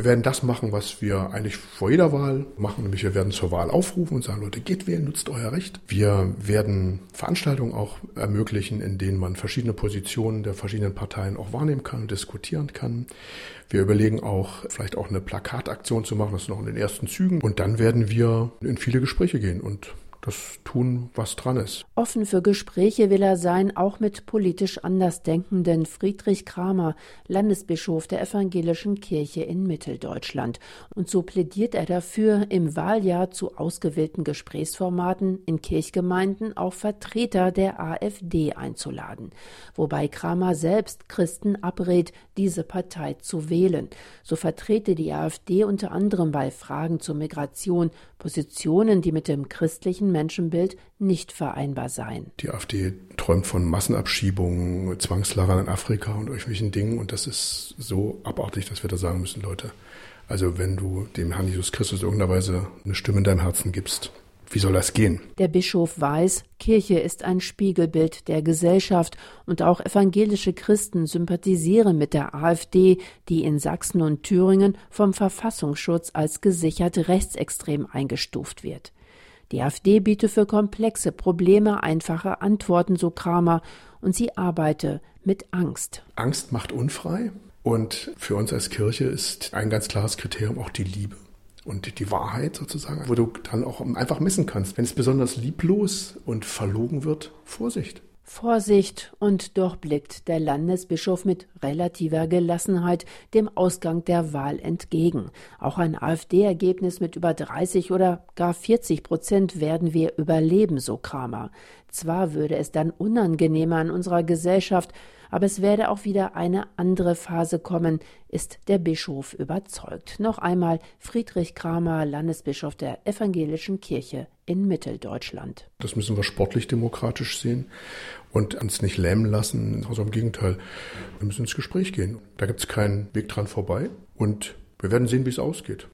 Wir werden das machen, was wir eigentlich vor jeder Wahl machen, nämlich wir werden zur Wahl aufrufen und sagen, Leute, geht wählen, nutzt euer Recht. Wir werden Veranstaltungen auch ermöglichen, in denen man verschiedene Positionen der verschiedenen Parteien auch wahrnehmen kann, diskutieren kann. Wir überlegen auch, vielleicht auch eine Plakataktion zu machen, das ist noch in den ersten Zügen. Und dann werden wir in viele Gespräche gehen und das tun, was dran ist. Offen für Gespräche will er sein, auch mit politisch Andersdenkenden Friedrich Kramer, Landesbischof der Evangelischen Kirche in Mitteldeutschland. Und so plädiert er dafür, im Wahljahr zu ausgewählten Gesprächsformaten in Kirchgemeinden auch Vertreter der AfD einzuladen. Wobei Kramer selbst Christen abrät, diese Partei zu wählen. So vertrete die AfD unter anderem bei Fragen zur Migration Positionen, die mit dem christlichen Menschenbild nicht vereinbar seien. Die AfD träumt von Massenabschiebungen, Zwangslagern in Afrika und irgendwelchen Dingen und das ist so abartig, dass wir da sagen müssen, Leute, also wenn du dem Herrn Jesus Christus in irgendeiner Weise eine Stimme in deinem Herzen gibst, wie soll das gehen? Der Bischof weiß, Kirche ist ein Spiegelbild der Gesellschaft und auch evangelische Christen sympathisieren mit der AfD, die in Sachsen und Thüringen vom Verfassungsschutz als gesichert rechtsextrem eingestuft wird. Die AfD biete für komplexe Probleme einfache Antworten, so Kramer, und sie arbeite mit Angst. Angst macht unfrei und für uns als Kirche ist ein ganz klares Kriterium auch die Liebe und die Wahrheit sozusagen, wo du dann auch einfach messen kannst. Wenn es besonders lieblos und verlogen wird, Vorsicht. Vorsicht und doch blickt der Landesbischof mit relativer Gelassenheit dem Ausgang der Wahl entgegen. Auch ein AfD-Ergebnis mit über 30 oder gar 40 Prozent werden wir überleben, so Kramer. Zwar würde es dann unangenehmer in unserer Gesellschaft, aber es werde auch wieder eine andere Phase kommen, ist der Bischof überzeugt. Noch einmal Friedrich Kramer, Landesbischof der Evangelischen Kirche in Mitteldeutschland. Das müssen wir sportlich demokratisch sehen und uns nicht lähmen lassen. Also im Gegenteil, wir müssen ins Gespräch gehen. Da gibt es keinen Weg dran vorbei und wir werden sehen, wie es ausgeht.